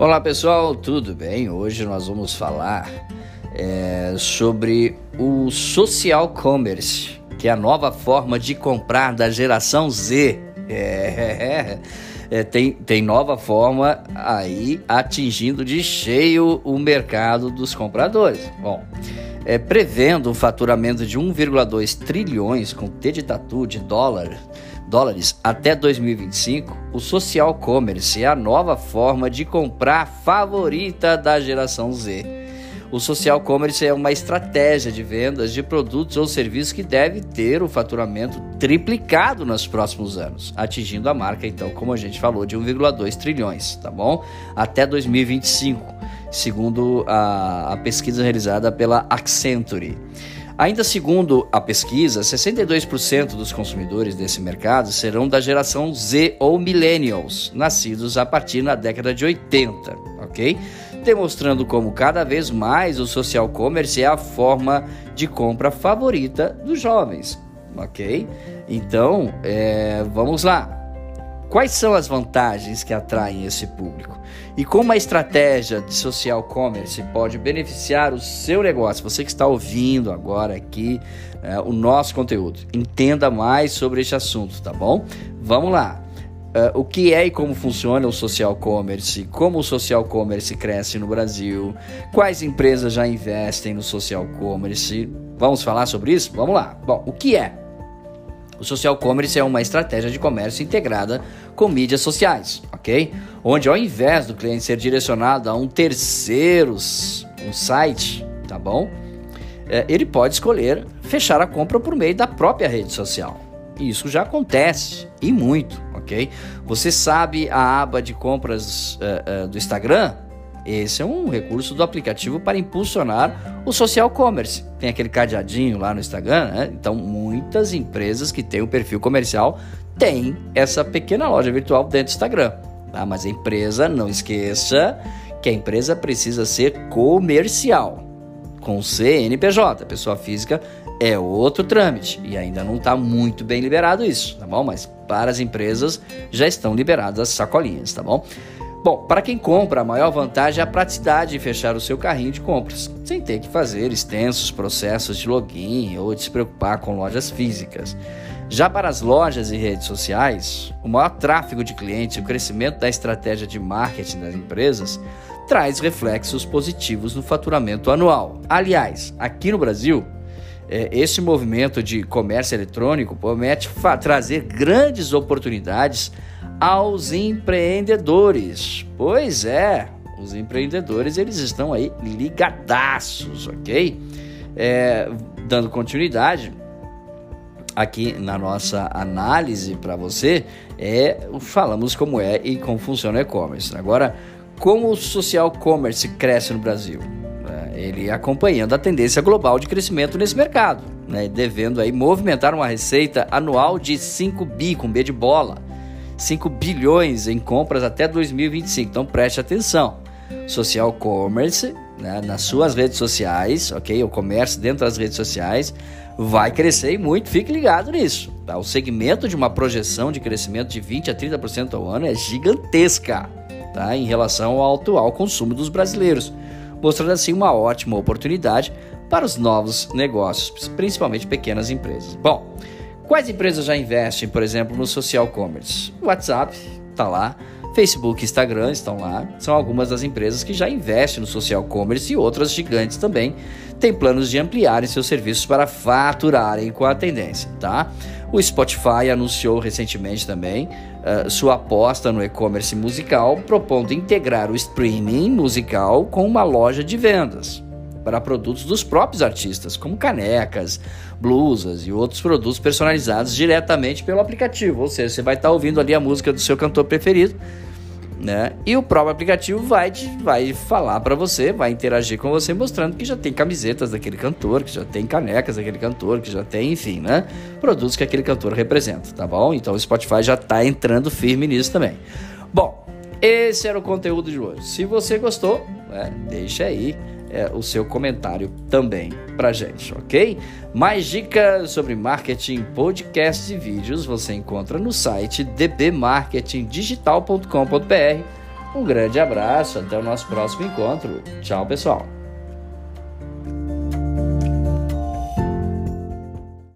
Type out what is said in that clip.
Olá pessoal, tudo bem? Hoje nós vamos falar é, sobre o social commerce, que é a nova forma de comprar da geração Z. É, é, tem, tem nova forma aí atingindo de cheio o mercado dos compradores. Bom, é, prevendo um faturamento de 1,2 trilhões com T de tatu de dólar dólares até 2025, o social commerce é a nova forma de comprar favorita da geração Z. O social commerce é uma estratégia de vendas de produtos ou serviços que deve ter o faturamento triplicado nos próximos anos, atingindo a marca, então, como a gente falou, de 1,2 trilhões, tá bom? Até 2025, segundo a, a pesquisa realizada pela Accenture. Ainda segundo a pesquisa, 62% dos consumidores desse mercado serão da geração Z ou millennials, nascidos a partir da década de 80, ok? Demonstrando como cada vez mais o social commerce é a forma de compra favorita dos jovens, ok? Então, é, vamos lá. Quais são as vantagens que atraem esse público? E como a estratégia de social commerce pode beneficiar o seu negócio? Você que está ouvindo agora aqui é, o nosso conteúdo, entenda mais sobre este assunto, tá bom? Vamos lá. Uh, o que é e como funciona o social commerce, como o social commerce cresce no Brasil, quais empresas já investem no social commerce. Vamos falar sobre isso? Vamos lá. Bom, o que é? O social commerce é uma estratégia de comércio integrada com mídias sociais, ok? Onde ao invés do cliente ser direcionado a um terceiro, um site, tá bom? É, ele pode escolher fechar a compra por meio da própria rede social. E isso já acontece e muito, ok? Você sabe a aba de compras uh, uh, do Instagram? Esse é um recurso do aplicativo para impulsionar o social commerce. Tem aquele cadeadinho lá no Instagram, né? Então, muitas empresas que têm um perfil comercial têm essa pequena loja virtual dentro do Instagram. Tá? Mas a empresa, não esqueça que a empresa precisa ser comercial, com CNPJ. Pessoa física é outro trâmite e ainda não está muito bem liberado isso, tá bom? Mas para as empresas já estão liberadas as sacolinhas, tá bom? Bom, para quem compra, a maior vantagem é a praticidade de fechar o seu carrinho de compras, sem ter que fazer extensos processos de login ou de se preocupar com lojas físicas. Já para as lojas e redes sociais, o maior tráfego de clientes e o crescimento da estratégia de marketing das empresas traz reflexos positivos no faturamento anual. Aliás, aqui no Brasil, é, esse movimento de comércio eletrônico promete trazer grandes oportunidades aos empreendedores. Pois é, os empreendedores eles estão aí ligadaços, ok? É, dando continuidade aqui na nossa análise para você, é falamos como é e como funciona o e-commerce. Agora, como o social commerce cresce no Brasil? É, ele acompanhando a tendência global de crescimento nesse mercado, né, devendo aí movimentar uma receita anual de 5 bi com B de bola 5 bilhões em compras até 2025. Então preste atenção. Social commerce, né, nas suas redes sociais, ok? O comércio dentro das redes sociais vai crescer muito, fique ligado nisso. Tá? O segmento de uma projeção de crescimento de 20 a 30% ao ano é gigantesca tá? em relação ao atual consumo dos brasileiros, mostrando assim uma ótima oportunidade para os novos negócios, principalmente pequenas empresas. Bom, Quais empresas já investem, por exemplo, no social commerce? WhatsApp está lá, Facebook e Instagram estão lá. São algumas das empresas que já investem no social commerce e outras gigantes também têm planos de ampliarem seus serviços para faturarem com a tendência, tá? O Spotify anunciou recentemente também uh, sua aposta no e-commerce musical, propondo integrar o streaming musical com uma loja de vendas para produtos dos próprios artistas, como canecas, blusas e outros produtos personalizados diretamente pelo aplicativo. Ou seja, você vai estar ouvindo ali a música do seu cantor preferido, né? E o próprio aplicativo vai, vai falar para você, vai interagir com você, mostrando que já tem camisetas daquele cantor, que já tem canecas daquele cantor, que já tem, enfim, né? Produtos que aquele cantor representa, tá bom? Então o Spotify já está entrando firme nisso também. Bom, esse era o conteúdo de hoje. Se você gostou, né, deixa aí é, o seu comentário também pra gente, ok? Mais dicas sobre marketing, podcasts e vídeos você encontra no site dbmarketingdigital.com.br Um grande abraço, até o nosso próximo encontro. Tchau, pessoal.